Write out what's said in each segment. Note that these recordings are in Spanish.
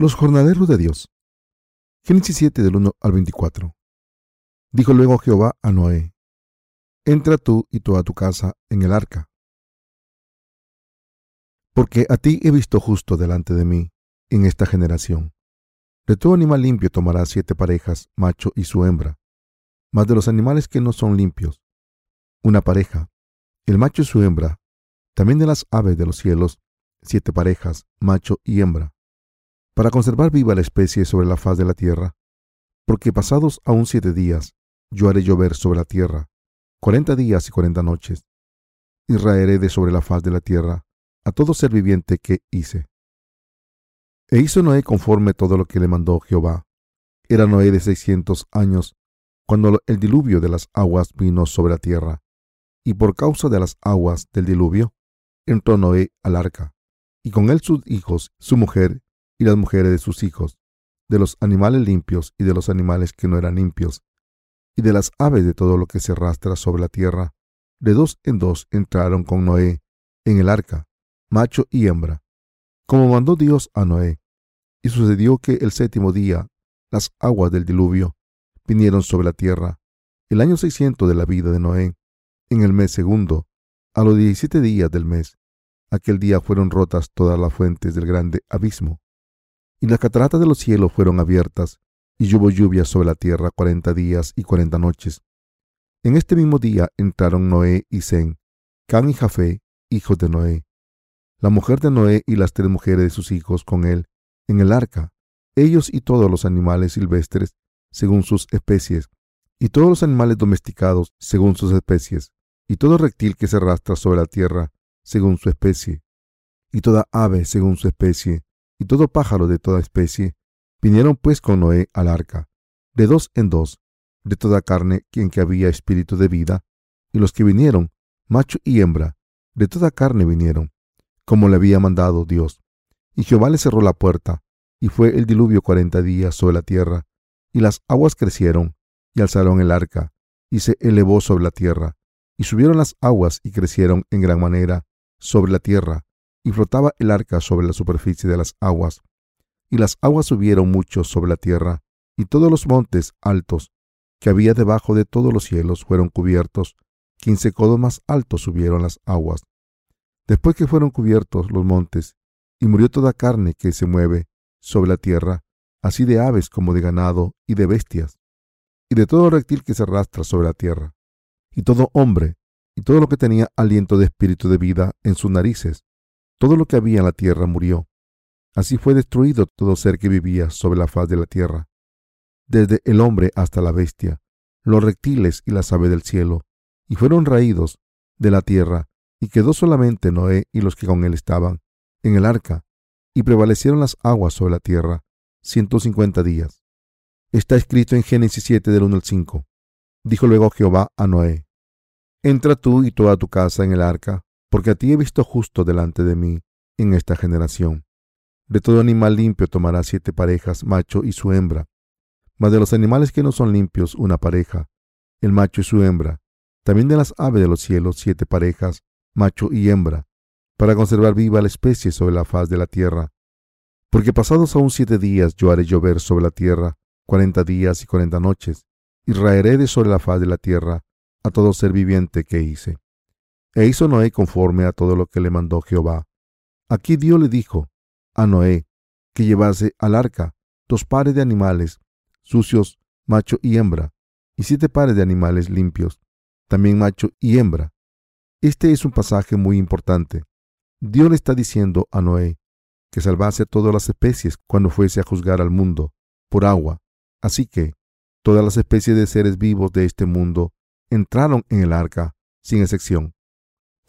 Los jornaleros de Dios. Génesis 7 del 1 al 24. Dijo luego Jehová a Noé, Entra tú y toda tu casa en el arca, porque a ti he visto justo delante de mí en esta generación. De todo animal limpio tomarás siete parejas, macho y su hembra, mas de los animales que no son limpios, una pareja, el macho y su hembra, también de las aves de los cielos, siete parejas, macho y hembra para conservar viva la especie sobre la faz de la tierra, porque pasados aún siete días, yo haré llover sobre la tierra, cuarenta días y cuarenta noches, y raeré de sobre la faz de la tierra a todo ser viviente que hice. E hizo Noé conforme todo lo que le mandó Jehová. Era Noé de seiscientos años, cuando el diluvio de las aguas vino sobre la tierra, y por causa de las aguas del diluvio, entró Noé al arca, y con él sus hijos, su mujer y las mujeres de sus hijos, de los animales limpios y de los animales que no eran limpios, y de las aves de todo lo que se arrastra sobre la tierra. De dos en dos entraron con Noé en el arca, macho y hembra, como mandó Dios a Noé. Y sucedió que el séptimo día las aguas del diluvio vinieron sobre la tierra, el año seiscientos de la vida de Noé, en el mes segundo, a los diecisiete días del mes. Aquel día fueron rotas todas las fuentes del grande abismo y las cataratas de los cielos fueron abiertas, y hubo lluvia sobre la tierra cuarenta días y cuarenta noches. En este mismo día entraron Noé y Zen, Can y Jafé, hijos de Noé, la mujer de Noé y las tres mujeres de sus hijos con él, en el arca, ellos y todos los animales silvestres, según sus especies, y todos los animales domesticados, según sus especies, y todo reptil que se arrastra sobre la tierra, según su especie, y toda ave según su especie, y todo pájaro de toda especie, vinieron pues con Noé al arca, de dos en dos, de toda carne quien que había espíritu de vida, y los que vinieron, macho y hembra, de toda carne vinieron, como le había mandado Dios. Y Jehová le cerró la puerta, y fue el diluvio cuarenta días sobre la tierra, y las aguas crecieron, y alzaron el arca, y se elevó sobre la tierra, y subieron las aguas y crecieron en gran manera sobre la tierra, y flotaba el arca sobre la superficie de las aguas. Y las aguas subieron mucho sobre la tierra, y todos los montes altos que había debajo de todos los cielos fueron cubiertos. Quince codos más altos subieron las aguas. Después que fueron cubiertos los montes, y murió toda carne que se mueve sobre la tierra, así de aves como de ganado y de bestias, y de todo reptil que se arrastra sobre la tierra, y todo hombre, y todo lo que tenía aliento de espíritu de vida en sus narices, todo lo que había en la tierra murió. Así fue destruido todo ser que vivía sobre la faz de la tierra, desde el hombre hasta la bestia, los reptiles y las aves del cielo, y fueron raídos de la tierra, y quedó solamente Noé y los que con él estaban en el arca, y prevalecieron las aguas sobre la tierra ciento cincuenta días. Está escrito en Génesis 7 del 1 al 5. Dijo luego Jehová a Noé, Entra tú y toda tu casa en el arca, porque a ti he visto justo delante de mí en esta generación. De todo animal limpio tomará siete parejas, macho y su hembra, mas de los animales que no son limpios, una pareja, el macho y su hembra, también de las aves de los cielos, siete parejas, macho y hembra, para conservar viva la especie sobre la faz de la tierra. Porque pasados aún siete días yo haré llover sobre la tierra, cuarenta días y cuarenta noches, y raeré de sobre la faz de la tierra a todo ser viviente que hice. E hizo Noé conforme a todo lo que le mandó Jehová. Aquí Dios le dijo a Noé que llevase al arca dos pares de animales sucios, macho y hembra, y siete pares de animales limpios, también macho y hembra. Este es un pasaje muy importante. Dios le está diciendo a Noé que salvase a todas las especies cuando fuese a juzgar al mundo por agua. Así que todas las especies de seres vivos de este mundo entraron en el arca, sin excepción.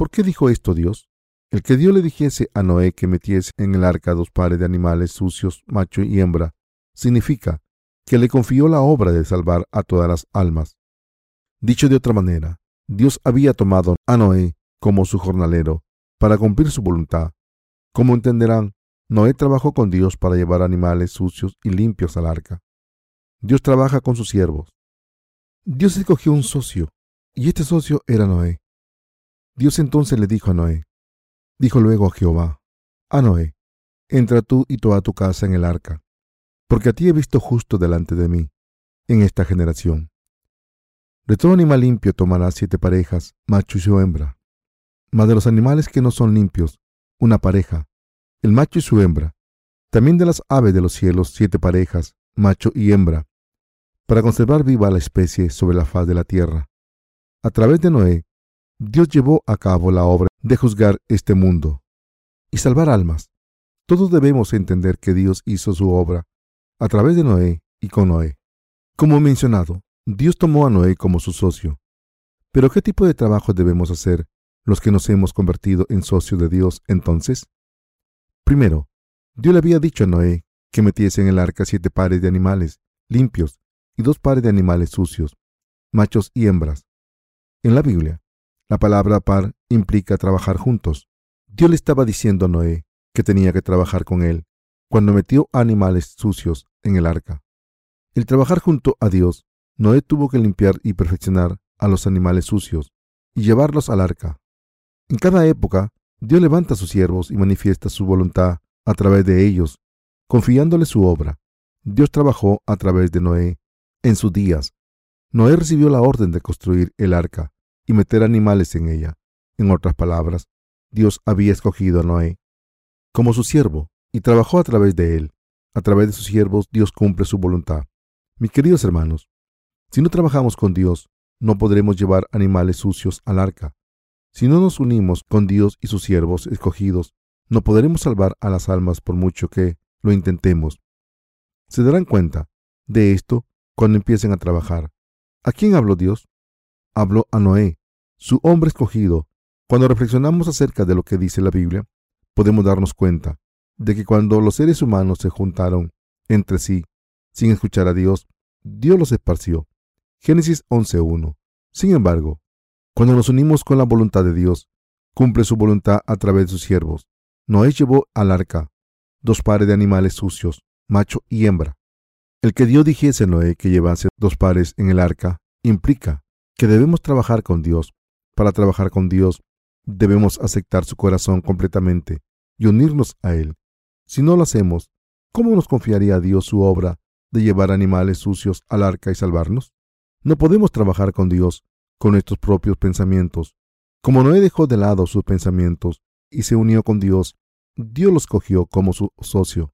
¿Por qué dijo esto Dios? El que Dios le dijese a Noé que metiese en el arca dos pares de animales sucios, macho y hembra, significa que le confió la obra de salvar a todas las almas. Dicho de otra manera, Dios había tomado a Noé como su jornalero para cumplir su voluntad. Como entenderán, Noé trabajó con Dios para llevar animales sucios y limpios al arca. Dios trabaja con sus siervos. Dios escogió un socio, y este socio era Noé. Dios entonces le dijo a Noé, dijo luego a Jehová, a Noé, entra tú y toda tu casa en el arca, porque a ti he visto justo delante de mí, en esta generación. De todo animal limpio tomarás siete parejas, macho y su hembra. Mas de los animales que no son limpios, una pareja, el macho y su hembra. También de las aves de los cielos, siete parejas, macho y hembra, para conservar viva la especie sobre la faz de la tierra. A través de Noé, Dios llevó a cabo la obra de juzgar este mundo y salvar almas. Todos debemos entender que Dios hizo su obra a través de Noé y con Noé. Como mencionado, Dios tomó a Noé como su socio. Pero ¿qué tipo de trabajo debemos hacer los que nos hemos convertido en socios de Dios entonces? Primero, Dios le había dicho a Noé que metiese en el arca siete pares de animales limpios y dos pares de animales sucios, machos y hembras. En la Biblia, la palabra par implica trabajar juntos. Dios le estaba diciendo a Noé que tenía que trabajar con él cuando metió animales sucios en el arca. El trabajar junto a Dios, Noé tuvo que limpiar y perfeccionar a los animales sucios y llevarlos al arca. En cada época, Dios levanta a sus siervos y manifiesta su voluntad a través de ellos, confiándole su obra. Dios trabajó a través de Noé en sus días. Noé recibió la orden de construir el arca y meter animales en ella. En otras palabras, Dios había escogido a Noé como su siervo y trabajó a través de él. A través de sus siervos Dios cumple su voluntad. Mis queridos hermanos, si no trabajamos con Dios, no podremos llevar animales sucios al arca. Si no nos unimos con Dios y sus siervos escogidos, no podremos salvar a las almas por mucho que lo intentemos. Se darán cuenta de esto cuando empiecen a trabajar. ¿A quién habló Dios? Habló a Noé, su hombre escogido. Cuando reflexionamos acerca de lo que dice la Biblia, podemos darnos cuenta de que cuando los seres humanos se juntaron entre sí sin escuchar a Dios, Dios los esparció. Génesis 11.1. Sin embargo, cuando nos unimos con la voluntad de Dios, cumple su voluntad a través de sus siervos. Noé llevó al arca dos pares de animales sucios, macho y hembra. El que Dios dijese a Noé que llevase dos pares en el arca implica que debemos trabajar con Dios. Para trabajar con Dios, debemos aceptar su corazón completamente y unirnos a Él. Si no lo hacemos, ¿cómo nos confiaría Dios su obra de llevar animales sucios al arca y salvarnos? No podemos trabajar con Dios con nuestros propios pensamientos. Como Noé dejó de lado sus pensamientos y se unió con Dios, Dios los cogió como su socio.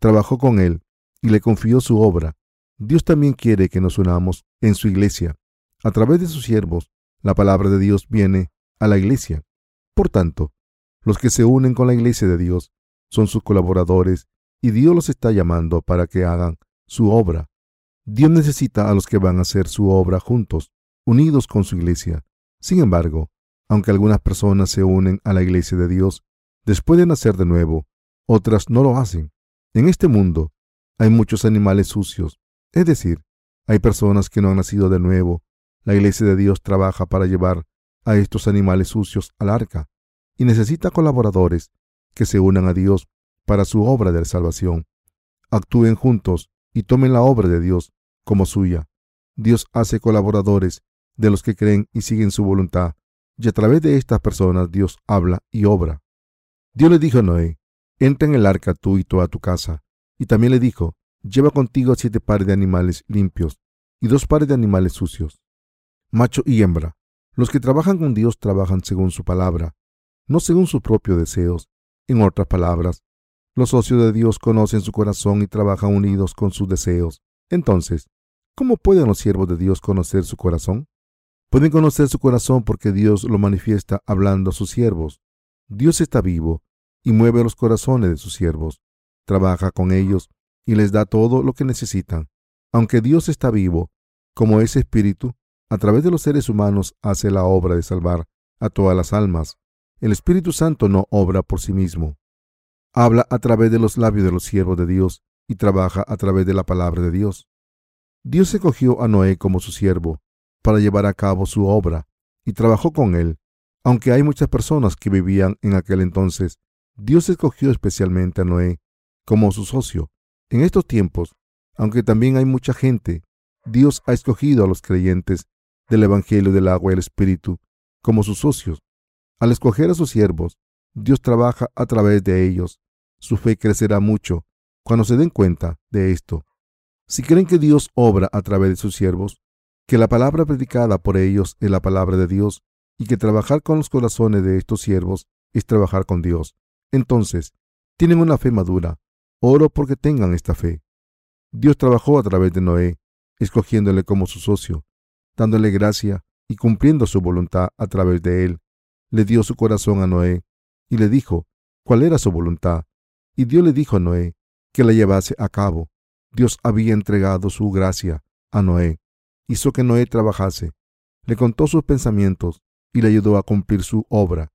Trabajó con Él y le confió su obra. Dios también quiere que nos unamos en su iglesia. A través de sus siervos, la palabra de Dios viene a la iglesia. Por tanto, los que se unen con la iglesia de Dios son sus colaboradores y Dios los está llamando para que hagan su obra. Dios necesita a los que van a hacer su obra juntos, unidos con su iglesia. Sin embargo, aunque algunas personas se unen a la iglesia de Dios después de nacer de nuevo, otras no lo hacen. En este mundo, hay muchos animales sucios, es decir, hay personas que no han nacido de nuevo. La iglesia de Dios trabaja para llevar a estos animales sucios al arca y necesita colaboradores que se unan a Dios para su obra de salvación. Actúen juntos y tomen la obra de Dios como suya. Dios hace colaboradores de los que creen y siguen su voluntad, y a través de estas personas Dios habla y obra. Dios le dijo a Noé, entra en el arca tú y toda tu casa, y también le dijo, lleva contigo siete pares de animales limpios y dos pares de animales sucios, macho y hembra. Los que trabajan con Dios trabajan según su palabra, no según sus propios deseos. En otras palabras, los socios de Dios conocen su corazón y trabajan unidos con sus deseos. Entonces, ¿cómo pueden los siervos de Dios conocer su corazón? Pueden conocer su corazón porque Dios lo manifiesta hablando a sus siervos. Dios está vivo y mueve los corazones de sus siervos trabaja con ellos y les da todo lo que necesitan. Aunque Dios está vivo, como ese espíritu, a través de los seres humanos hace la obra de salvar a todas las almas. El Espíritu Santo no obra por sí mismo. Habla a través de los labios de los siervos de Dios y trabaja a través de la palabra de Dios. Dios escogió a Noé como su siervo para llevar a cabo su obra y trabajó con él. Aunque hay muchas personas que vivían en aquel entonces, Dios escogió especialmente a Noé como su socio. En estos tiempos, aunque también hay mucha gente, Dios ha escogido a los creyentes del Evangelio del agua y el Espíritu como sus socios. Al escoger a sus siervos, Dios trabaja a través de ellos. su fe crecerá mucho cuando se den cuenta de esto. Si creen que Dios obra a través de sus siervos, que la palabra predicada por ellos es la palabra de Dios y que trabajar con los corazones de estos siervos es trabajar con Dios, entonces tienen una fe madura. Oro porque tengan esta fe. Dios trabajó a través de Noé, escogiéndole como su socio, dándole gracia y cumpliendo su voluntad a través de él. Le dio su corazón a Noé y le dijo cuál era su voluntad. Y Dios le dijo a Noé que la llevase a cabo. Dios había entregado su gracia a Noé hizo que Noé trabajase, le contó sus pensamientos y le ayudó a cumplir su obra.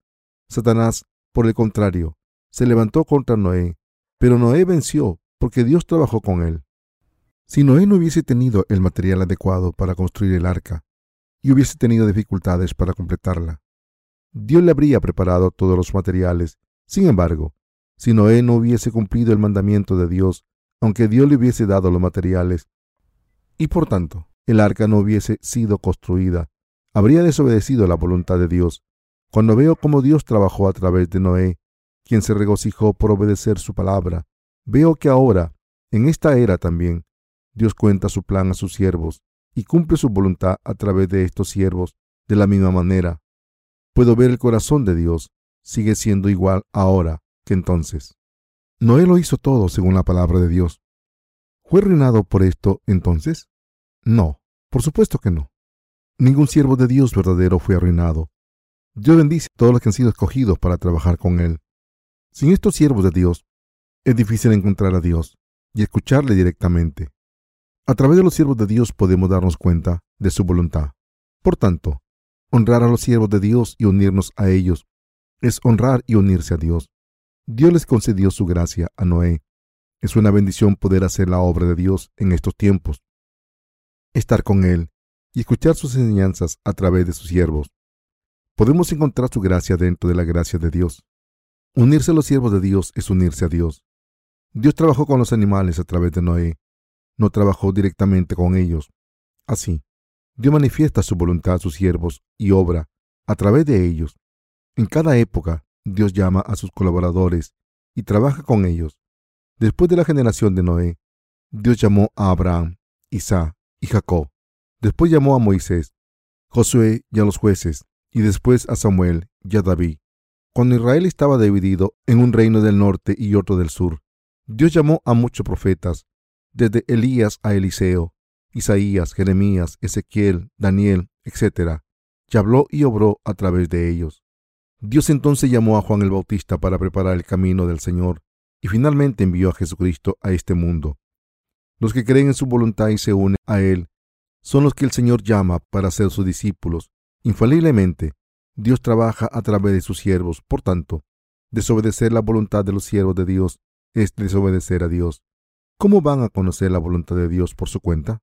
Satanás, por el contrario, se levantó contra Noé, pero Noé venció porque Dios trabajó con él. Si Noé no hubiese tenido el material adecuado para construir el arca y hubiese tenido dificultades para completarla, Dios le habría preparado todos los materiales. Sin embargo, si Noé no hubiese cumplido el mandamiento de Dios, aunque Dios le hubiese dado los materiales, y por tanto el arca no hubiese sido construida, habría desobedecido la voluntad de Dios. Cuando veo cómo Dios trabajó a través de Noé, quien se regocijó por obedecer su palabra, veo que ahora, en esta era también, Dios cuenta su plan a sus siervos y cumple su voluntad a través de estos siervos de la misma manera. Puedo ver el corazón de Dios, sigue siendo igual ahora que entonces. Noé lo hizo todo según la palabra de Dios. ¿Fue reinado por esto entonces? No. Por supuesto que no. Ningún siervo de Dios verdadero fue arruinado. Dios bendice a todos los que han sido escogidos para trabajar con Él. Sin estos siervos de Dios, es difícil encontrar a Dios y escucharle directamente. A través de los siervos de Dios podemos darnos cuenta de su voluntad. Por tanto, honrar a los siervos de Dios y unirnos a ellos es honrar y unirse a Dios. Dios les concedió su gracia a Noé. Es una bendición poder hacer la obra de Dios en estos tiempos estar con Él y escuchar sus enseñanzas a través de sus siervos. Podemos encontrar su gracia dentro de la gracia de Dios. Unirse a los siervos de Dios es unirse a Dios. Dios trabajó con los animales a través de Noé. No trabajó directamente con ellos. Así, Dios manifiesta su voluntad a sus siervos y obra a través de ellos. En cada época, Dios llama a sus colaboradores y trabaja con ellos. Después de la generación de Noé, Dios llamó a Abraham, Isaac y Jacob. Después llamó a Moisés, Josué y a los jueces, y después a Samuel y a David. Cuando Israel estaba dividido en un reino del norte y otro del sur, Dios llamó a muchos profetas, desde Elías a Eliseo, Isaías, Jeremías, Ezequiel, Daniel, etc. Y habló y obró a través de ellos. Dios entonces llamó a Juan el Bautista para preparar el camino del Señor y finalmente envió a Jesucristo a este mundo. Los que creen en su voluntad y se unen a Él son los que el Señor llama para ser sus discípulos. Infaliblemente, Dios trabaja a través de sus siervos. Por tanto, desobedecer la voluntad de los siervos de Dios es desobedecer a Dios. ¿Cómo van a conocer la voluntad de Dios por su cuenta?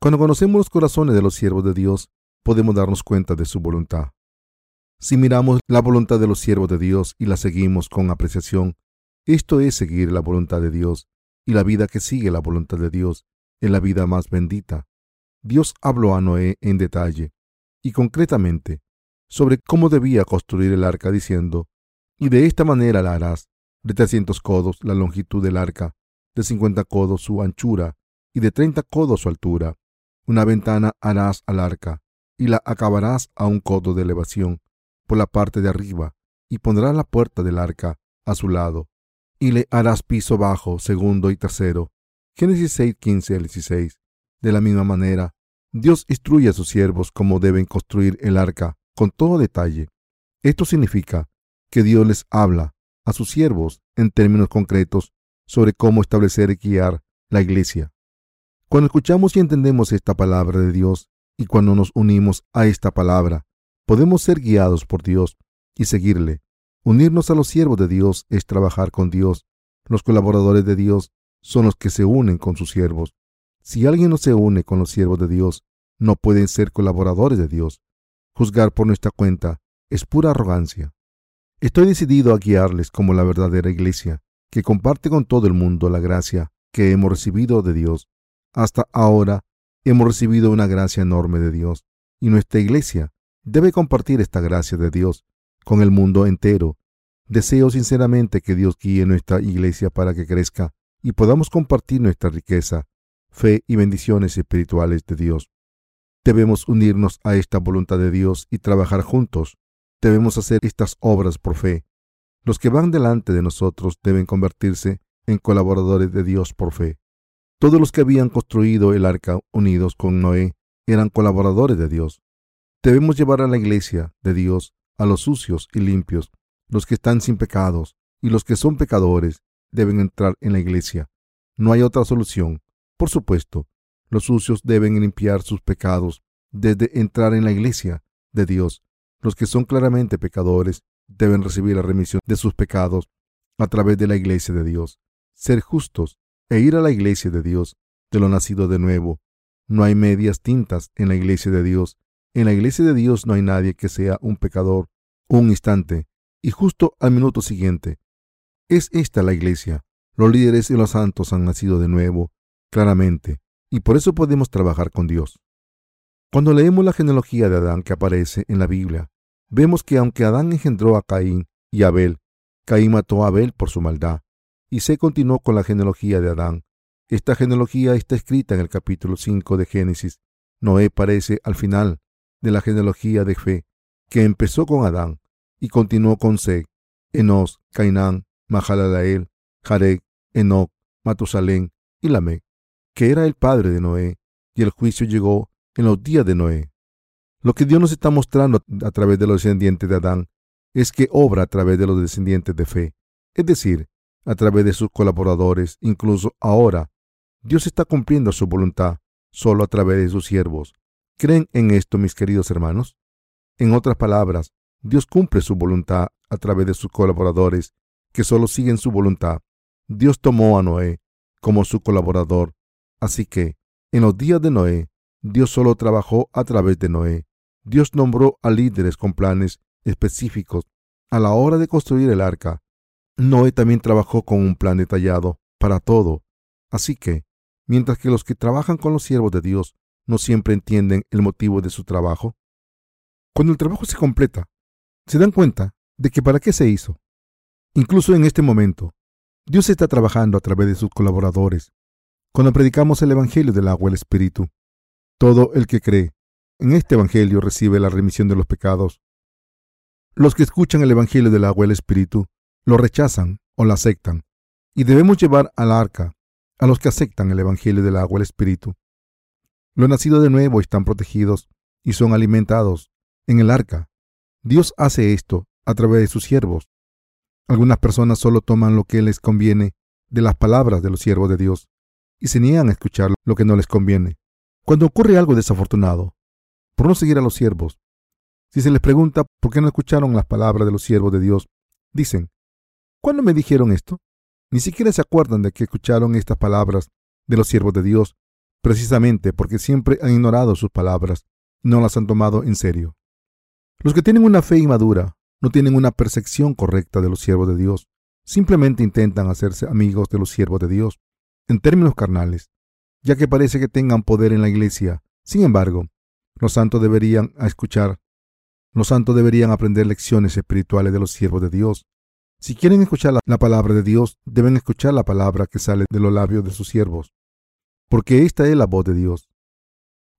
Cuando conocemos los corazones de los siervos de Dios, podemos darnos cuenta de su voluntad. Si miramos la voluntad de los siervos de Dios y la seguimos con apreciación, esto es seguir la voluntad de Dios y la vida que sigue la voluntad de Dios es la vida más bendita. Dios habló a Noé en detalle y concretamente sobre cómo debía construir el arca diciendo, y de esta manera la harás, de trescientos codos la longitud del arca, de cincuenta codos su anchura y de treinta codos su altura. Una ventana harás al arca y la acabarás a un codo de elevación por la parte de arriba y pondrás la puerta del arca a su lado y le harás piso bajo, segundo y tercero. Génesis 6, 15 al 16. De la misma manera, Dios instruye a sus siervos cómo deben construir el arca con todo detalle. Esto significa que Dios les habla a sus siervos en términos concretos sobre cómo establecer y guiar la iglesia. Cuando escuchamos y entendemos esta palabra de Dios y cuando nos unimos a esta palabra, podemos ser guiados por Dios y seguirle. Unirnos a los siervos de Dios es trabajar con Dios. Los colaboradores de Dios son los que se unen con sus siervos. Si alguien no se une con los siervos de Dios, no pueden ser colaboradores de Dios. Juzgar por nuestra cuenta es pura arrogancia. Estoy decidido a guiarles como la verdadera iglesia, que comparte con todo el mundo la gracia que hemos recibido de Dios. Hasta ahora hemos recibido una gracia enorme de Dios, y nuestra iglesia debe compartir esta gracia de Dios con el mundo entero. Deseo sinceramente que Dios guíe nuestra iglesia para que crezca y podamos compartir nuestra riqueza, fe y bendiciones espirituales de Dios. Debemos unirnos a esta voluntad de Dios y trabajar juntos. Debemos hacer estas obras por fe. Los que van delante de nosotros deben convertirse en colaboradores de Dios por fe. Todos los que habían construido el arca unidos con Noé eran colaboradores de Dios. Debemos llevar a la iglesia de Dios a los sucios y limpios, los que están sin pecados y los que son pecadores deben entrar en la iglesia. No hay otra solución. Por supuesto, los sucios deben limpiar sus pecados desde entrar en la iglesia de Dios. Los que son claramente pecadores deben recibir la remisión de sus pecados a través de la iglesia de Dios. Ser justos e ir a la iglesia de Dios, de lo nacido de nuevo. No hay medias tintas en la iglesia de Dios. En la iglesia de Dios no hay nadie que sea un pecador un instante y justo al minuto siguiente. Es esta la iglesia. Los líderes y los santos han nacido de nuevo, claramente, y por eso podemos trabajar con Dios. Cuando leemos la genealogía de Adán que aparece en la Biblia, vemos que aunque Adán engendró a Caín y Abel, Caín mató a Abel por su maldad, y se continuó con la genealogía de Adán. Esta genealogía está escrita en el capítulo 5 de Génesis. Noé parece al final de la genealogía de fe, que empezó con Adán y continuó con Seg, Enos, Cainán, Mahalalael, Jarek, Enoch, Matusalén y Lamec, que era el padre de Noé, y el juicio llegó en los días de Noé. Lo que Dios nos está mostrando a través de los descendientes de Adán es que obra a través de los descendientes de fe, es decir, a través de sus colaboradores, incluso ahora. Dios está cumpliendo su voluntad solo a través de sus siervos. ¿Creen en esto, mis queridos hermanos? En otras palabras, Dios cumple su voluntad a través de sus colaboradores, que solo siguen su voluntad. Dios tomó a Noé como su colaborador. Así que, en los días de Noé, Dios solo trabajó a través de Noé. Dios nombró a líderes con planes específicos a la hora de construir el arca Noé también trabajó con un plan detallado para todo. Así que, mientras que los que trabajan con los siervos de Dios no siempre entienden el motivo de su trabajo, cuando el trabajo se completa, se dan cuenta de que para qué se hizo. Incluso en este momento, Dios está trabajando a través de sus colaboradores. Cuando predicamos el Evangelio del agua y el Espíritu, todo el que cree en este Evangelio recibe la remisión de los pecados. Los que escuchan el Evangelio del agua y el Espíritu lo rechazan o la aceptan, y debemos llevar al arca a los que aceptan el Evangelio del agua y el Espíritu. Los nacidos de nuevo están protegidos y son alimentados en el arca. Dios hace esto a través de sus siervos. Algunas personas solo toman lo que les conviene de las palabras de los siervos de Dios y se niegan a escuchar lo que no les conviene. Cuando ocurre algo desafortunado, por no seguir a los siervos, si se les pregunta por qué no escucharon las palabras de los siervos de Dios, dicen, ¿Cuándo me dijeron esto? Ni siquiera se acuerdan de que escucharon estas palabras de los siervos de Dios, precisamente porque siempre han ignorado sus palabras no las han tomado en serio. Los que tienen una fe inmadura no tienen una percepción correcta de los siervos de Dios, simplemente intentan hacerse amigos de los siervos de Dios, en términos carnales, ya que parece que tengan poder en la iglesia. Sin embargo, los santos deberían escuchar, los santos deberían aprender lecciones espirituales de los siervos de Dios si quieren escuchar la, palabra de Dios, deben escuchar la palabra que sale de los labios de sus siervos, porque esta es la voz de Dios.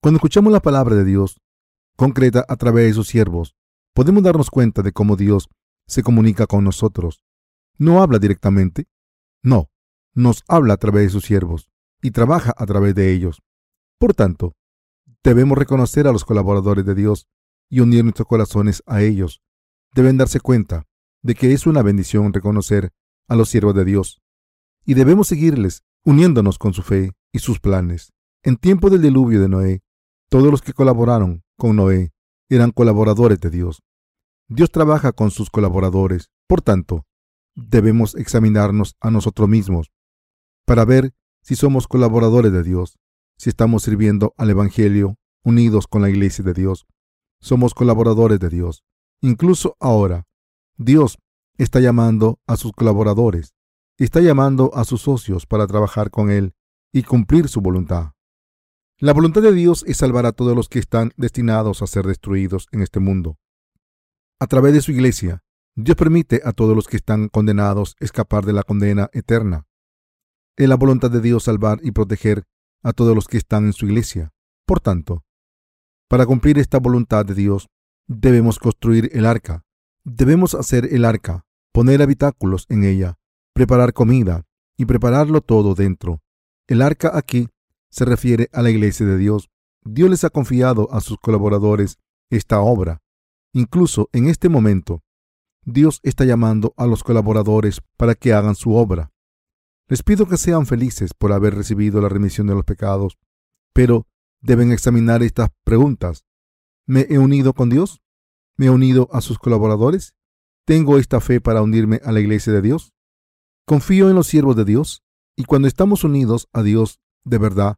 Cuando escuchamos la palabra de Dios, concreta a través de sus siervos, podemos darnos cuenta de cómo Dios se comunica con nosotros. No habla directamente, no, nos habla a través de sus siervos y trabaja a través de ellos. Por tanto, debemos reconocer a los colaboradores de Dios y unir nuestros corazones a ellos. Deben darse cuenta de que es una bendición reconocer a los siervos de Dios, y debemos seguirles uniéndonos con su fe y sus planes. En tiempo del diluvio de Noé, todos los que colaboraron con Noé eran colaboradores de Dios. Dios trabaja con sus colaboradores, por tanto, debemos examinarnos a nosotros mismos para ver si somos colaboradores de Dios, si estamos sirviendo al Evangelio unidos con la iglesia de Dios. Somos colaboradores de Dios. Incluso ahora, Dios está llamando a sus colaboradores, está llamando a sus socios para trabajar con Él y cumplir su voluntad. La voluntad de Dios es salvar a todos los que están destinados a ser destruidos en este mundo. A través de su iglesia, Dios permite a todos los que están condenados escapar de la condena eterna. Es la voluntad de Dios salvar y proteger a todos los que están en su iglesia. Por tanto, para cumplir esta voluntad de Dios, debemos construir el arca. Debemos hacer el arca, poner habitáculos en ella, preparar comida y prepararlo todo dentro. El arca aquí se refiere a la iglesia de Dios. Dios les ha confiado a sus colaboradores esta obra. Incluso en este momento, Dios está llamando a los colaboradores para que hagan su obra. Les pido que sean felices por haber recibido la remisión de los pecados, pero deben examinar estas preguntas. ¿Me he unido con Dios? ¿Me he unido a sus colaboradores? ¿Tengo esta fe para unirme a la iglesia de Dios? Confío en los siervos de Dios, y cuando estamos unidos a Dios de verdad,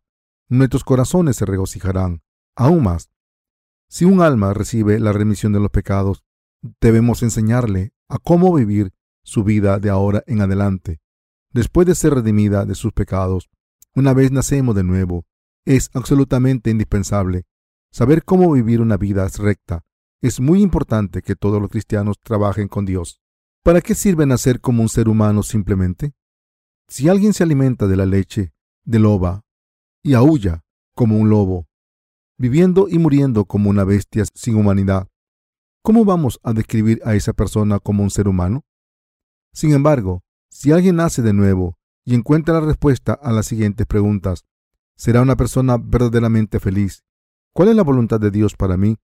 nuestros corazones se regocijarán. Aún más, si un alma recibe la remisión de los pecados, debemos enseñarle a cómo vivir su vida de ahora en adelante después de ser redimida de sus pecados, una vez nacemos de nuevo, es absolutamente indispensable saber cómo vivir una vida recta. Es muy importante que todos los cristianos trabajen con Dios. ¿Para qué sirve nacer como un ser humano simplemente? Si alguien se alimenta de la leche de loba y aúlla como un lobo, viviendo y muriendo como una bestia sin humanidad, ¿cómo vamos a describir a esa persona como un ser humano? Sin embargo, si alguien nace de nuevo y encuentra la respuesta a las siguientes preguntas, será una persona verdaderamente feliz. ¿Cuál es la voluntad de Dios para mí?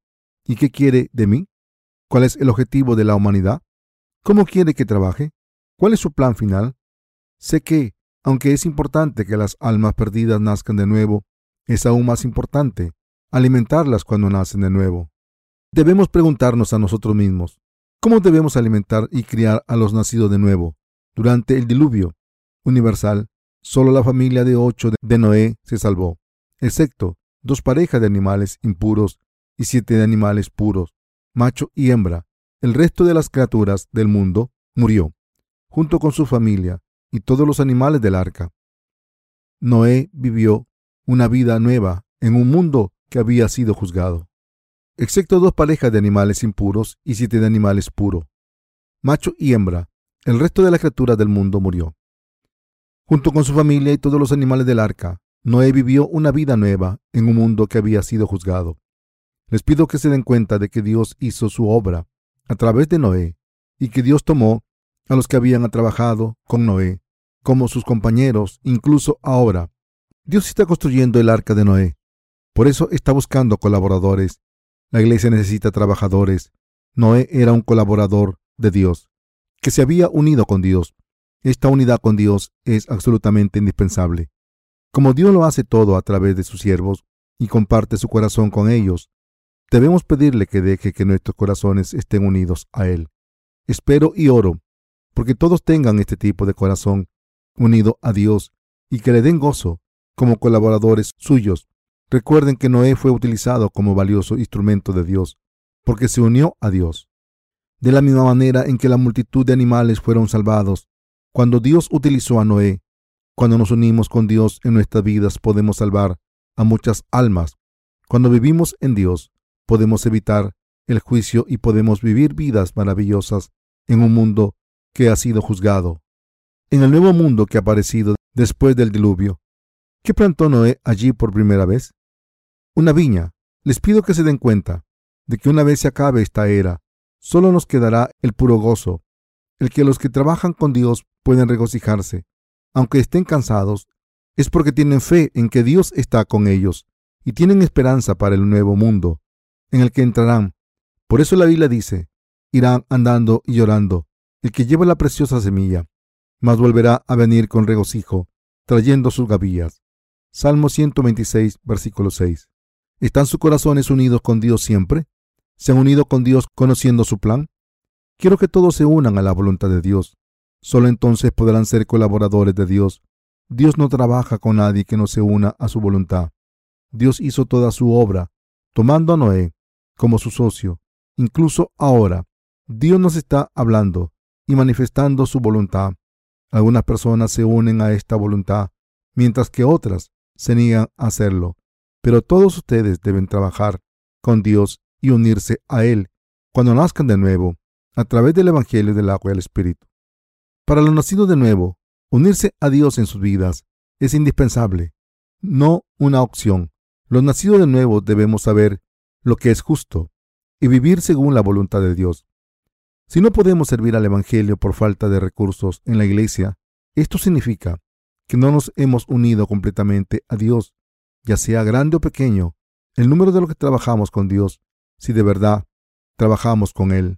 ¿Y qué quiere de mí? ¿Cuál es el objetivo de la humanidad? ¿Cómo quiere que trabaje? ¿Cuál es su plan final? Sé que, aunque es importante que las almas perdidas nazcan de nuevo, es aún más importante alimentarlas cuando nacen de nuevo. Debemos preguntarnos a nosotros mismos, ¿cómo debemos alimentar y criar a los nacidos de nuevo? Durante el diluvio universal, solo la familia de ocho de Noé se salvó, excepto dos parejas de animales impuros y siete de animales puros, macho y hembra. El resto de las criaturas del mundo murió, junto con su familia y todos los animales del arca. Noé vivió una vida nueva en un mundo que había sido juzgado, excepto dos parejas de animales impuros y siete de animales puros, macho y hembra. El resto de las criaturas del mundo murió. Junto con su familia y todos los animales del arca, Noé vivió una vida nueva en un mundo que había sido juzgado. Les pido que se den cuenta de que Dios hizo su obra a través de Noé y que Dios tomó a los que habían trabajado con Noé como sus compañeros, incluso ahora. Dios está construyendo el arca de Noé. Por eso está buscando colaboradores. La iglesia necesita trabajadores. Noé era un colaborador de Dios que se había unido con Dios. Esta unidad con Dios es absolutamente indispensable. Como Dios lo hace todo a través de sus siervos y comparte su corazón con ellos, debemos pedirle que deje que nuestros corazones estén unidos a Él. Espero y oro porque todos tengan este tipo de corazón unido a Dios y que le den gozo como colaboradores suyos. Recuerden que Noé fue utilizado como valioso instrumento de Dios porque se unió a Dios de la misma manera en que la multitud de animales fueron salvados. Cuando Dios utilizó a Noé, cuando nos unimos con Dios en nuestras vidas podemos salvar a muchas almas. Cuando vivimos en Dios, podemos evitar el juicio y podemos vivir vidas maravillosas en un mundo que ha sido juzgado. En el nuevo mundo que ha aparecido después del diluvio, ¿qué plantó Noé allí por primera vez? Una viña. Les pido que se den cuenta de que una vez se acabe esta era, solo nos quedará el puro gozo, el que los que trabajan con Dios pueden regocijarse, aunque estén cansados, es porque tienen fe en que Dios está con ellos y tienen esperanza para el nuevo mundo en el que entrarán. Por eso la Biblia dice, irán andando y llorando, el que lleva la preciosa semilla, mas volverá a venir con regocijo, trayendo sus gavillas. Salmo 126, versículo 6. ¿Están sus corazones unidos con Dios siempre? ¿Se han unido con Dios conociendo su plan? Quiero que todos se unan a la voluntad de Dios. Solo entonces podrán ser colaboradores de Dios. Dios no trabaja con nadie que no se una a su voluntad. Dios hizo toda su obra, tomando a Noé como su socio. Incluso ahora, Dios nos está hablando y manifestando su voluntad. Algunas personas se unen a esta voluntad, mientras que otras se niegan a hacerlo. Pero todos ustedes deben trabajar con Dios y unirse a Él cuando nazcan de nuevo, a través del Evangelio del agua y el Espíritu. Para los nacidos de nuevo, unirse a Dios en sus vidas es indispensable, no una opción. Los nacidos de nuevo debemos saber lo que es justo y vivir según la voluntad de Dios. Si no podemos servir al Evangelio por falta de recursos en la iglesia, esto significa que no nos hemos unido completamente a Dios, ya sea grande o pequeño, el número de lo que trabajamos con Dios, si de verdad trabajamos con Él.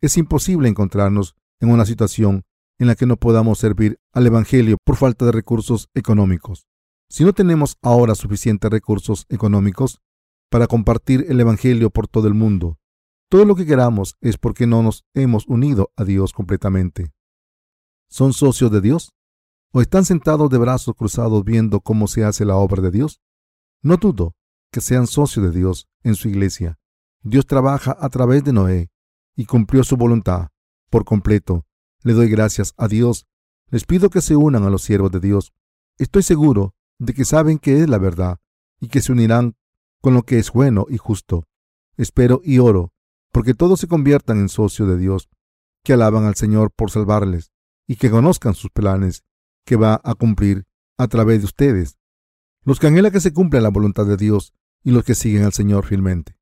Es imposible encontrarnos en una situación en la que no podamos servir al Evangelio por falta de recursos económicos. Si no tenemos ahora suficientes recursos económicos para compartir el Evangelio por todo el mundo, todo lo que queramos es porque no nos hemos unido a Dios completamente. ¿Son socios de Dios? ¿O están sentados de brazos cruzados viendo cómo se hace la obra de Dios? No dudo que sean socios de Dios en su iglesia. Dios trabaja a través de Noé y cumplió su voluntad por completo. Le doy gracias a Dios. Les pido que se unan a los siervos de Dios. Estoy seguro de que saben que es la verdad y que se unirán con lo que es bueno y justo. Espero y oro porque todos se conviertan en socios de Dios, que alaban al Señor por salvarles y que conozcan sus planes que va a cumplir a través de ustedes, los que anhelan que se cumpla la voluntad de Dios y los que siguen al Señor fielmente.